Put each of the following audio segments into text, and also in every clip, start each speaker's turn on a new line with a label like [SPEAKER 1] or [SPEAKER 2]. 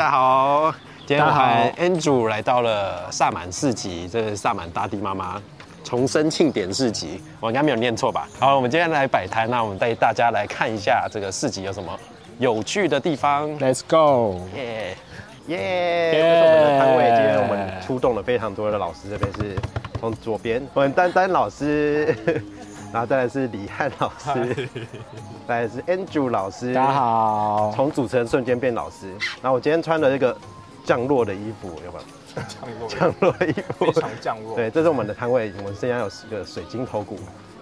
[SPEAKER 1] 大家好，今天我
[SPEAKER 2] 大家好
[SPEAKER 1] 和 Andrew 来到了萨满市集，这是萨满大地妈妈重生庆典市集，我应该没有念错吧？好，我们今天来摆摊，那我们带大家来看一下这个市集有什么有趣的地方。
[SPEAKER 2] Let's go！
[SPEAKER 1] 耶耶！这是我们的摊位，今天我们出动了非常多的老师，这边是从左边我们丹丹老师，然后再来是李汉老师，再来是 Andrew 老师，
[SPEAKER 2] 大家好，
[SPEAKER 1] 从主持人瞬间变老师。然后我今天穿了一个降落的衣服，有没有？
[SPEAKER 2] 降落
[SPEAKER 1] 降落的衣服，
[SPEAKER 2] 非常降落。
[SPEAKER 1] 对，这是我们的摊位，我们现在有十个水晶头骨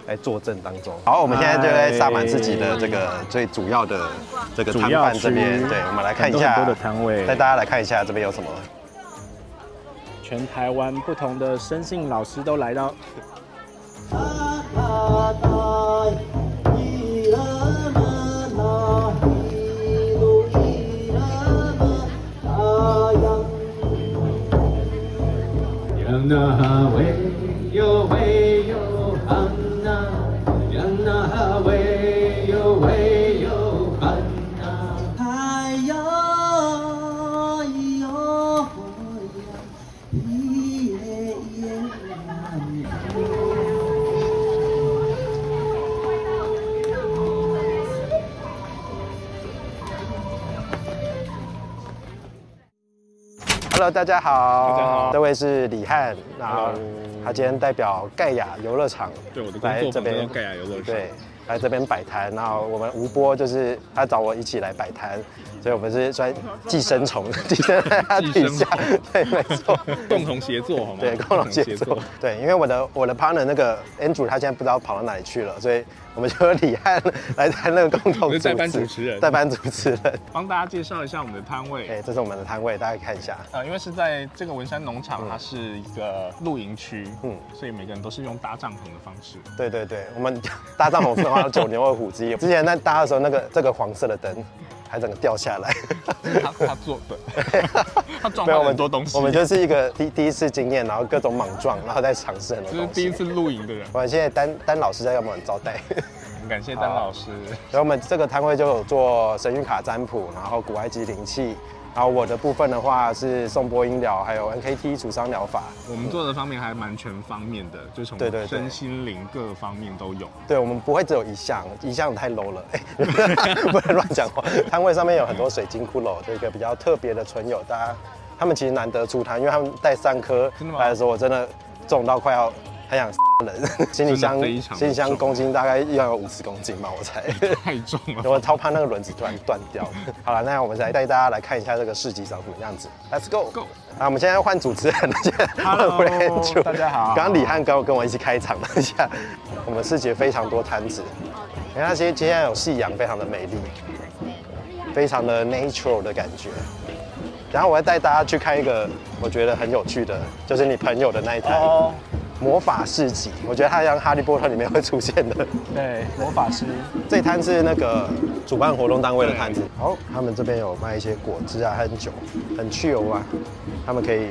[SPEAKER 1] 来坐镇当中。好，我们现在就在萨满自己的这个最主要的这个摊贩这边，对，我们来看一下
[SPEAKER 2] 很多很多的摊位
[SPEAKER 1] 带大家来看一下这边有什么。
[SPEAKER 2] 全台湾不同的生性老师都来到。
[SPEAKER 3] 让那喂哟喂哟喊呐，让那喂
[SPEAKER 1] Hello，大家好，
[SPEAKER 2] 大家好。
[SPEAKER 1] 这位是李汉，然后他今天代表盖亚游乐场
[SPEAKER 2] 对，我的
[SPEAKER 1] 来这边
[SPEAKER 2] 盖亚游乐场。
[SPEAKER 1] 对，来这边摆摊，然后我们吴波就是他找我一起来摆摊，所以我们是算寄生虫，寄生在他底下，对，没错，
[SPEAKER 2] 共同协作好吗？
[SPEAKER 1] 对，共同协作，对，因为我的我的 partner 那个 Andrew 他现在不知道跑到哪里去了，所以我们就由李汉来担那个共同
[SPEAKER 2] 主持人。
[SPEAKER 1] 代班主持人，
[SPEAKER 4] 帮大家介绍一下我们的摊位。
[SPEAKER 1] 哎，这是我们的摊位，大家看一下，
[SPEAKER 4] 呃，因为是在这个文山农场，它是一个露营区，
[SPEAKER 1] 嗯。
[SPEAKER 4] 嗯，所以每个人都是用搭帐篷的方式。
[SPEAKER 1] 对对对，我们搭帐篷是九牛二虎之力。之前在搭的时候，那个这个黄色的灯还整个掉下来。
[SPEAKER 4] 他他做的，他撞了很多东西。
[SPEAKER 1] 我们就是一个第第一次经验，然后各种莽撞，然后再尝试很多东西。
[SPEAKER 4] 这是第一次露营的人，
[SPEAKER 1] 我们现在丹丹老师在给我们招待。
[SPEAKER 4] 很感谢丹老师。
[SPEAKER 1] 然后我们这个摊位就有做神谕卡占卜，然后古埃及灵气。然后我的部分的话是颂钵音疗，还有 NKT 除伤疗法。
[SPEAKER 4] 我们做的方面还蛮全方面的，就从
[SPEAKER 1] 对对对
[SPEAKER 4] 身心灵各方面都有。
[SPEAKER 1] 对，我们不会只有一项，一项太 low 了，哎、不能乱讲话。摊位上面有很多水晶骷髅，这个比较特别的存有，大家他们其实难得出摊，因为他们带三颗来的时候，我真的重到快要很想人，行李箱行李箱公斤大概要有五十公斤吧，我猜。
[SPEAKER 4] 太重了。
[SPEAKER 1] 我超怕那个轮子突然断掉。好了，那我们来带大家来看一下这个市集长什么样子。Let's go。
[SPEAKER 4] Go
[SPEAKER 1] 啊，我们现在要换主持人
[SPEAKER 4] 大家好
[SPEAKER 1] 刚刚李汉跟我跟我一起开场了一下，我们市集非常多摊子，你看那些今天有夕阳，非常的美丽，非常的 natural 的感觉。然后我要带大家去看一个我觉得很有趣的，就是你朋友的那一台
[SPEAKER 2] 哦，
[SPEAKER 1] 魔法市集，我觉得它像《哈利波特》里面会出现的。
[SPEAKER 2] 对，魔法师。
[SPEAKER 1] 这一摊是那个主办活动单位的摊子。好，他们这边有卖一些果汁啊，还有酒，很去油啊。他们可以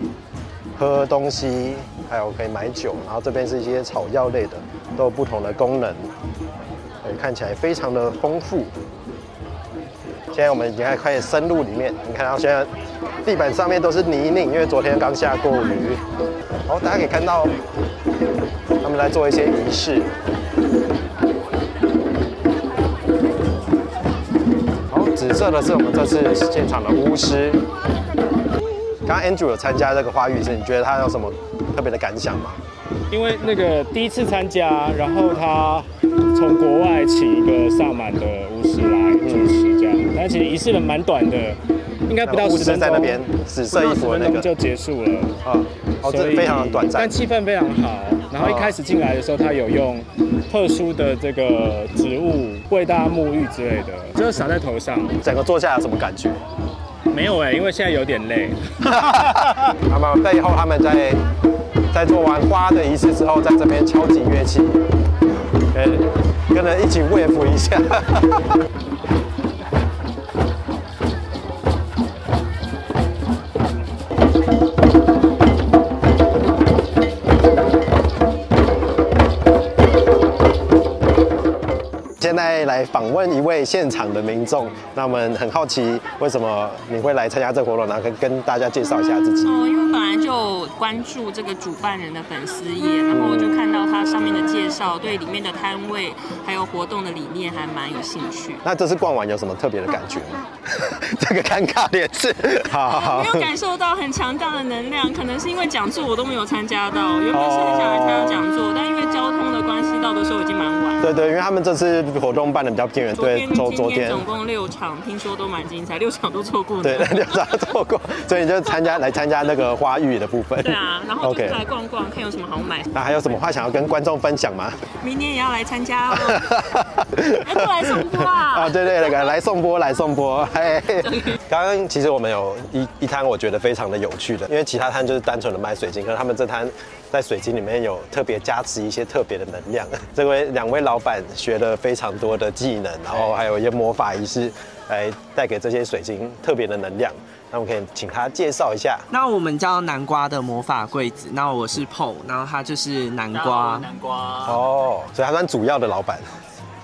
[SPEAKER 1] 喝东西，还有可以买酒，然后这边是一些草药类的，都有不同的功能，对，看起来非常的丰富。现在我们已经开始深入里面，你看到现在地板上面都是泥泞，因为昨天刚下过雨。好，大家可以看到他们在做一些仪式。好，紫色的是我们这次现场的巫师。刚刚 Andrew 有参加这个花浴式，你觉得他有什么特别的感想吗？
[SPEAKER 2] 因为那个第一次参加，然后他从国外请一个萨满的巫师来主持这样，但其实仪式的蛮短的，应该不到
[SPEAKER 1] 巫师
[SPEAKER 2] 十分钟，
[SPEAKER 1] 在那边紫色衣服的那个
[SPEAKER 2] 就结束了。
[SPEAKER 1] 啊，哦，这非常的短暂
[SPEAKER 2] 但。气氛非常好。然后一开始进来的时候，他有用特殊的这个植物为大家沐浴之类的，就是洒在头上。
[SPEAKER 1] 整个坐下来有什么感觉？
[SPEAKER 2] 没有哎、因为现在有点累。
[SPEAKER 1] 那么背后他们在在做完花的仪式之后，在这边敲击乐器，跟跟人一起 wave 一下。在来访问一位现场的民众，那我们很好奇为什么你会来参加这个活动，然后跟跟大家介绍一下自己。
[SPEAKER 5] 哦，因为本来就关注这个主办人的粉丝页，然后我就看到他上面的介绍，对里面的摊位还有活动的理念还蛮有兴趣。
[SPEAKER 1] 那这次逛完有什么特别的感觉吗？这个尴尬脸是，好好好
[SPEAKER 5] 没。有感受到很强大的能量，可能是因为讲座我都没有参加到，原本是很想来参加讲座，但因为交通的关系，到的时候已经蛮晚。
[SPEAKER 1] 对对，因为他们这次活动办的比较偏远，对，
[SPEAKER 5] 昨
[SPEAKER 1] 昨昨天
[SPEAKER 5] 天总共六场，听说都蛮精彩，六场都错过了。
[SPEAKER 1] 对 六场错过，所以你就参加来参加那个花浴的部分。
[SPEAKER 5] 对啊，然后就是
[SPEAKER 1] OK
[SPEAKER 5] 来逛逛，看有什么好买。
[SPEAKER 1] 那还有什么话想要跟观众分享吗？
[SPEAKER 5] 明年也要来参加哦，要过来送播啊！
[SPEAKER 1] 啊，对对，那个来送波，来送波。嘿，刚刚其实我们有一一摊，我觉得非常的有趣的，因为其他摊就是单纯的卖水晶，可是他们这摊在水晶里面有特别加持一些特别的能量。这位两位老板学了非常多的技能，然后还有一些魔法仪式，来带给这些水晶特别的能量。那我们可以请他介绍一下。
[SPEAKER 6] 那我们叫南瓜的魔法柜子，那我是 PO，然后他就是南瓜，
[SPEAKER 2] 南瓜，
[SPEAKER 1] 哦，所以他算主要的老板。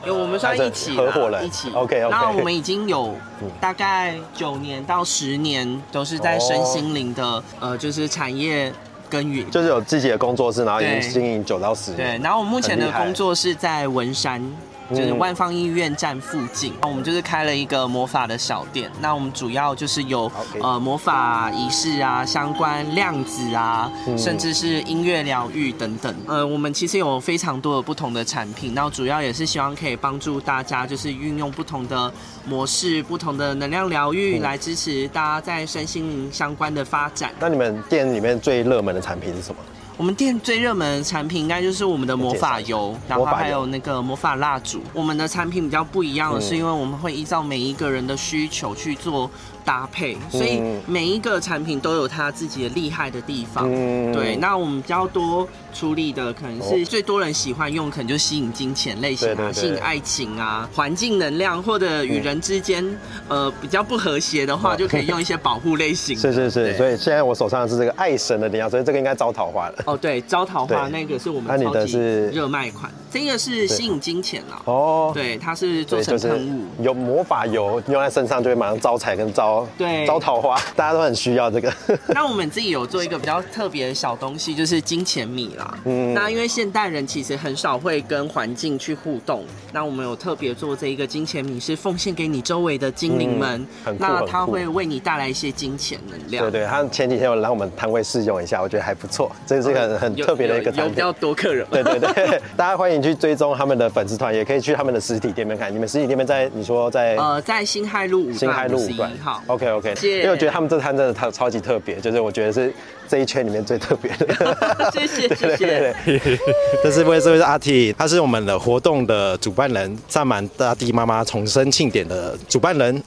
[SPEAKER 6] 有我们算一起
[SPEAKER 1] 合伙人
[SPEAKER 6] 一起。
[SPEAKER 1] OK，OK
[SPEAKER 6] 那我们已经有大概九年到十年都是在身心灵的、呃，就是产业耕耘。
[SPEAKER 1] 就是有自己的工作室，然后已经经营九到十年
[SPEAKER 6] 对，
[SPEAKER 1] 年。
[SPEAKER 6] 然后我目前的工作是在文山。就是
[SPEAKER 1] 嗯
[SPEAKER 6] 万方医院站附近，我们就是开了一个魔法的小店。那我们主要就是有呃魔法仪式啊，相关量子啊，
[SPEAKER 1] 嗯
[SPEAKER 6] 甚至是音乐疗愈等等。呃，我们其实有非常多的不同的产品，那主要也是希望可以帮助大家，就是运用不同的模式、不同的能量疗愈，
[SPEAKER 1] 嗯
[SPEAKER 6] 来支持大家在身心灵相关的发展。
[SPEAKER 1] 那你们店里面最热门的产品是什么？
[SPEAKER 6] 我们店最热门的产品应该就是我们的魔法油，然后还有那个魔法蜡烛。我们的产品比较不一样的是，
[SPEAKER 1] 嗯
[SPEAKER 6] 因为我们会依照每一个人的需求去做搭配，所以
[SPEAKER 1] 嗯
[SPEAKER 6] 每一个产品都有它自己的厉害的地方。
[SPEAKER 1] 嗯。
[SPEAKER 6] 对，那我们比较多处理的可能
[SPEAKER 1] 哦。
[SPEAKER 6] 是最多人喜欢用，可能就吸引金钱类型啊，吸引爱情啊，环境能量或者与人之间、呃比较不和谐的话，
[SPEAKER 1] 哦。
[SPEAKER 6] 就可以用一些保护类型。
[SPEAKER 1] 是是是，所以现在我手上的是这个爱神的灵药，所以这个应该招桃花了。
[SPEAKER 6] 哦，对，招桃花那个是我们超级热卖款，这个是吸引金钱啦。
[SPEAKER 1] 哦，
[SPEAKER 6] 对，它是做成喷雾。
[SPEAKER 1] 有魔法油用在身上，就会马上招财跟招
[SPEAKER 6] 对
[SPEAKER 1] 招桃花，大家都很需要这个。
[SPEAKER 6] 那我们自己有做一个比较特别的小东西，就是金钱米啦。
[SPEAKER 1] 嗯
[SPEAKER 6] 那因为现代人其实很少会跟环境去互动，那我们有特别做这一个金钱米，是奉献给你周围的精灵们
[SPEAKER 1] 嗯，
[SPEAKER 6] 那它会为你带来一些金钱能量。
[SPEAKER 1] 对对，他前几天有来我们摊位试用一下，我觉得还不错，这是一个很很特别的一个产品
[SPEAKER 6] 有有比较。多客人。
[SPEAKER 1] 对对对，大家欢迎去追踪他们的粉丝团，也可以去他们的实体店面看。你们实体店面在你说在
[SPEAKER 6] 呃，在新海路五
[SPEAKER 1] 新海路五段
[SPEAKER 6] 十一号。
[SPEAKER 1] OK OK，因为我觉得他们这摊真的超超级特别，就是我觉得是这一圈里面最特别的。
[SPEAKER 6] 谢 谢谢谢。
[SPEAKER 1] 对，这 是位这位是阿 T，他是我们的活动的主办人，萨满大地妈妈重生庆典的主办人。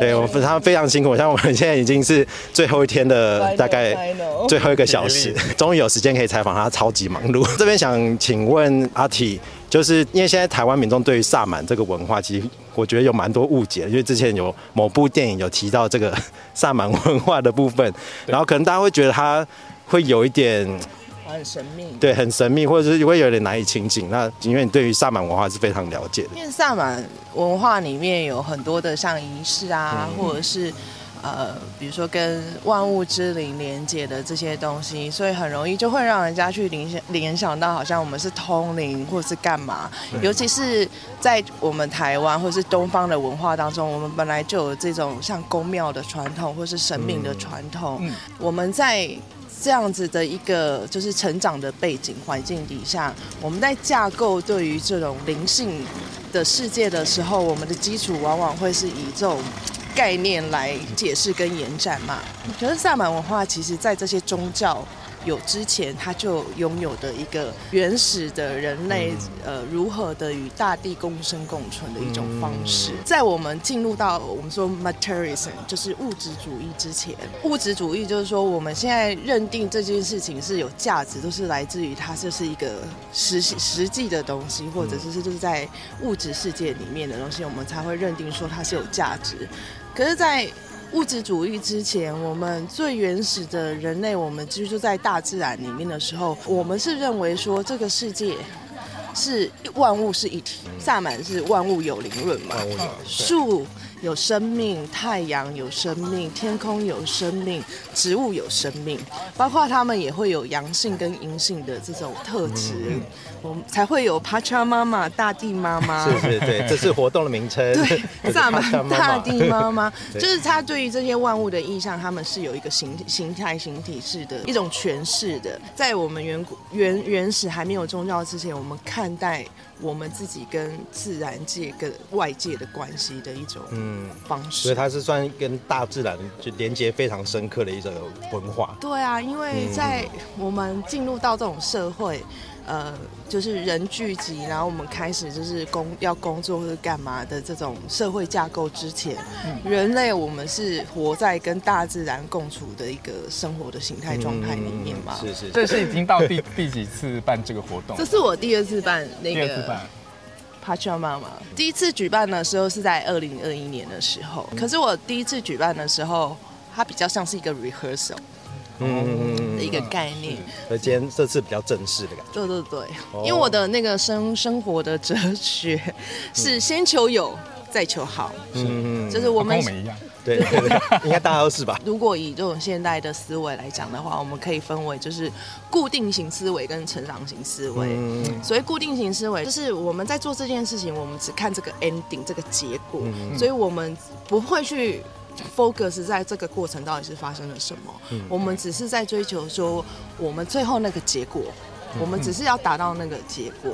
[SPEAKER 1] 对我们他非常辛苦，像我们现在已经是最后一天的大概最后一个小时，终于有时间可以采访他，超级忙碌。这边想请问阿 T，就是因为现在台湾民众对于萨满这个文化，其实我觉得有蛮多误解，因为之前有某部电影有提到这个萨满文化的部分，然后可能大家会觉得它会有一点。
[SPEAKER 7] 很神秘。
[SPEAKER 1] 对，很神秘，或者是会有点难以亲近。那因为你对于萨满文化是非常了解的，
[SPEAKER 7] 因为萨满文化里面有很多的像仪式啊，
[SPEAKER 1] 嗯
[SPEAKER 7] 或者是呃，比如说跟万物之灵连接的这些东西，所以很容易就会让人家去联想联想到好像我们是通灵或是干嘛。尤其是在我们台湾或是东方的文化当中，我们本来就有这种像宫庙的传统或是神明的传统，我们在。这样子的一个就是成长的背景环境底下，我们在架构对于这种灵性的世界的时候，我们的基础往往会是以这种概念来解释跟延展嘛。可是萨满文化其实在这些宗教有之前，它就拥有的一个原始的人类呃如何的与大地共生共存的一种方式。在我们进入到我们说 materialism 就是物质主义之前，物质主义就是说我们现在认定这件事情是有价值，都是来自于它这是一个实实际的东西，或者是是就是在物质世界里面的东西，我们才会认定说它是有价值。可是，在物质主义之前，我们最原始的人类，我们居住在大自然里面的时候，我们是认为说这个世界是万物是一体，萨满是万物有灵论嘛，树有生命，太阳有生命，天空有生命，植物有生命，包括它们也会有阳性跟阴性的这种特质，我们才会有帕恰妈妈、大地妈妈。
[SPEAKER 1] 是是对，这是活动的名称。
[SPEAKER 7] 对，萨满大地妈妈，就是他对于这些万物的意象，他们是有一个形形态、形体式的一种诠释的。在我们远古原原始还没有宗教之前，我们看待我们自己跟自然界、跟外界的关系的一种
[SPEAKER 1] 嗯，
[SPEAKER 7] 方式。
[SPEAKER 1] 所以它是算跟大自然就连接非常深刻的一种文化。
[SPEAKER 7] 对啊，因为在我们进入到这种社会，呃，就是人聚集，然后我们开始就是工要工作或者干嘛的这种社会架构之前，人类我们是活在跟大自然共处的一个生活的形态状态里面嘛。
[SPEAKER 1] 是是，
[SPEAKER 4] 这是已经到第第几次办这个活动？
[SPEAKER 7] 这是我第二次办那个
[SPEAKER 4] 第二次办。
[SPEAKER 7] Pacha 妈妈，第一次举办的时候是在二零二一年的时候，可是我第一次举办的时候，它比较像是一个 rehearsal
[SPEAKER 1] 嗯
[SPEAKER 7] 的一个概念。
[SPEAKER 1] 所以今天这次比较正式的感觉。
[SPEAKER 7] 对对对，
[SPEAKER 1] 哦
[SPEAKER 7] 因为我的那个生生活的哲学是先求有，再求好，
[SPEAKER 1] 嗯
[SPEAKER 7] 就是我们
[SPEAKER 4] 跟我们一样，
[SPEAKER 1] 对对对，应该大家都是吧？
[SPEAKER 7] 如果以这种现代的思维来讲的话，我们可以分为就是固定型思维跟成长型思维。
[SPEAKER 1] 嗯，
[SPEAKER 7] 所谓固定型思维，就是我们在做这件事情，我们只看这个 ending 这个结果，
[SPEAKER 1] 嗯
[SPEAKER 7] 所以我们不会去 focus 在这个过程到底是发生了什么，
[SPEAKER 1] 嗯。
[SPEAKER 7] 我们只是在追求说我们最后那个结果，
[SPEAKER 1] 嗯
[SPEAKER 7] 我们只是要达到那个结果。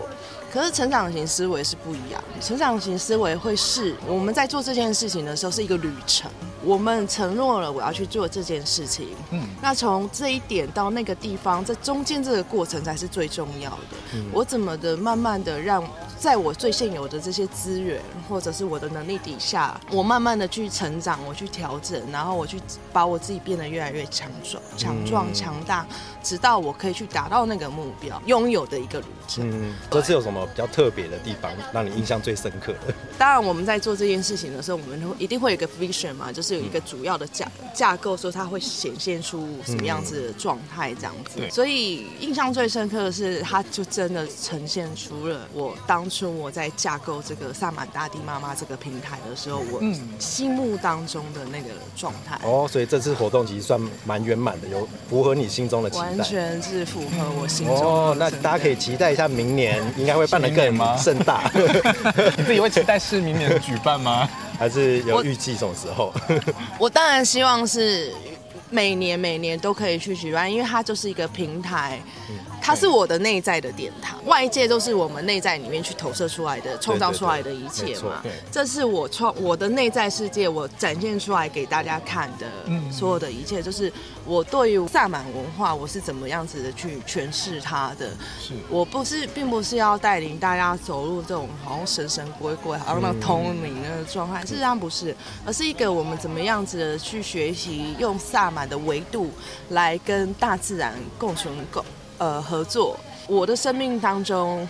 [SPEAKER 7] 可是成长型思维是不一样的，成长型思维会是我们在做这件事情的时候是一个旅程，我们承诺了我要去做这件事情，
[SPEAKER 4] 嗯，
[SPEAKER 7] 那从这一点到那个地方，这中间这个过程才是最重要的。我怎么的慢慢的让在我最现有的这些资源或者是我的能力底下，我慢慢的去成长，我去调整，然后我去把我自己变得越来越强壮、强壮、强大，直到我可以去达到那个目标，拥有的一个旅程。
[SPEAKER 1] 嗯，这次有什么比较特别的地方让你印象最深刻的？
[SPEAKER 7] 当然，我们在做这件事情的时候，我们会一定会有一个 vision 嘛，就是有一个主要的架架构，说它会显现出什么样子的状态这样子。
[SPEAKER 4] 对
[SPEAKER 7] 所以印象最深刻的是，它就真的呈现出了我当初我在架构这个萨满大地妈妈这个平台的时候，我
[SPEAKER 4] 嗯
[SPEAKER 7] 心目当中的那个状态。
[SPEAKER 1] 哦，所以这次活动其实算蛮圆满的，有符合你心中的期
[SPEAKER 7] 完。全是符合我心中的
[SPEAKER 1] 哦，那大家可以期待一下，明年应该会办得更盛大，
[SPEAKER 4] 你自己会期待是明年举办吗？
[SPEAKER 1] 还是有预计什么时候？
[SPEAKER 7] 我当然希望是每年每年都可以去举办，因为它就是一个平台，它是我的内在的殿堂，外界都是我们内在里面去投射出来的、创造出来的一切嘛
[SPEAKER 4] 对。
[SPEAKER 7] 这是我创我的内在世界，我展现出来给大家看的
[SPEAKER 4] 嗯
[SPEAKER 7] 所有的一切，就是我对于萨满文化我是怎么样子的去诠释它的。
[SPEAKER 4] 是
[SPEAKER 7] 我不是，并不是要带领大家走入这种好像神神鬼鬼，好像那通灵那个状态，事实上不是，而是一个我们怎么样子的去学习，用萨满的维度来跟大自然共存共呃合作。我的生命当中。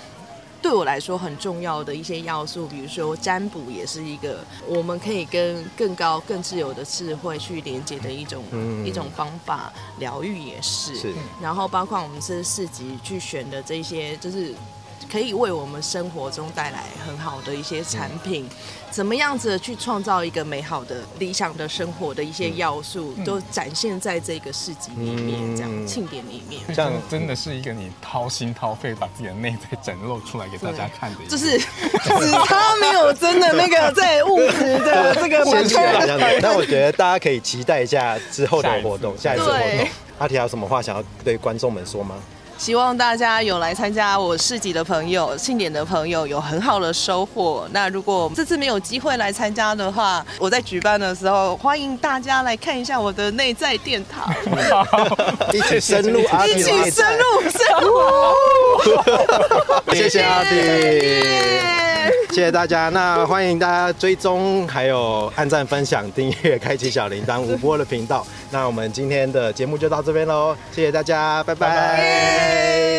[SPEAKER 7] 对我来说很重要的一些要素，比如说占卜也是一个我们可以跟更高、更自由的智慧去连接的一种、
[SPEAKER 1] 嗯
[SPEAKER 7] 一种方法，疗愈也是。
[SPEAKER 1] 是
[SPEAKER 7] 然后包括我们这四集去选的这些，就是可以为我们生活中带来很好的一些产品，怎么样子去创造一个美好的理想的生活的一些要素，都展现在这个市集里面，这样
[SPEAKER 1] 嗯
[SPEAKER 7] 庆典里面。
[SPEAKER 1] 这样
[SPEAKER 4] 真真的是一个你掏心掏肺把自己的内在展露出来给大家看的，
[SPEAKER 7] 就是只差没有真的那个在物质的这个
[SPEAKER 1] 先
[SPEAKER 7] 部
[SPEAKER 1] 去吧
[SPEAKER 7] 分。
[SPEAKER 1] 这样子。那我觉得大家可以期待一下之后的活动，下一次活动
[SPEAKER 7] 对。
[SPEAKER 1] 阿提有什么话想要对观众们说吗？
[SPEAKER 7] 希望大家有来参加我市集的朋友、庆典的朋友有很好的收获。那如果这次没有机会来参加的话，我在举办的时候，欢迎大家来看一下我的内在殿堂，
[SPEAKER 1] 一起深入阿
[SPEAKER 7] 一起深入深入。
[SPEAKER 1] 谢谢阿迪，
[SPEAKER 7] 耶
[SPEAKER 1] 谢谢大家。那欢迎大家追踪，还有按赞、分享、订阅、开启小铃铛吴波的频道。那我们今天的节目就到这边喽，谢谢大家，拜拜